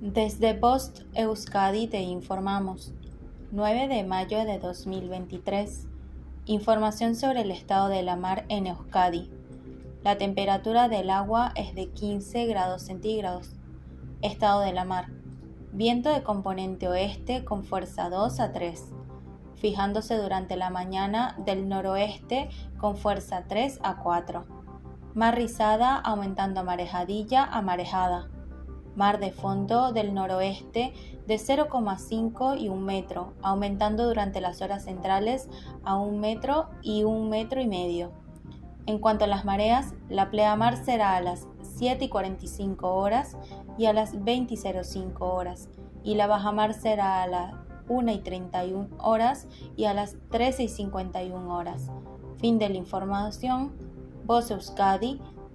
Desde Post Euskadi te informamos. 9 de mayo de 2023. Información sobre el estado de la mar en Euskadi. La temperatura del agua es de 15 grados centígrados. Estado de la mar. Viento de componente oeste con fuerza 2 a 3, fijándose durante la mañana del noroeste con fuerza 3 a 4. Mar rizada aumentando marejadilla a marejada mar de fondo del noroeste de 0,5 y 1 metro, aumentando durante las horas centrales a 1 metro y 1 metro y medio. En cuanto a las mareas, la pleamar será a las 7 y 45 horas y a las 20 y 05 horas, y la bajamar será a las 1 y 31 horas y a las 13 y 51 horas. Fin de la información. Voz Euskadi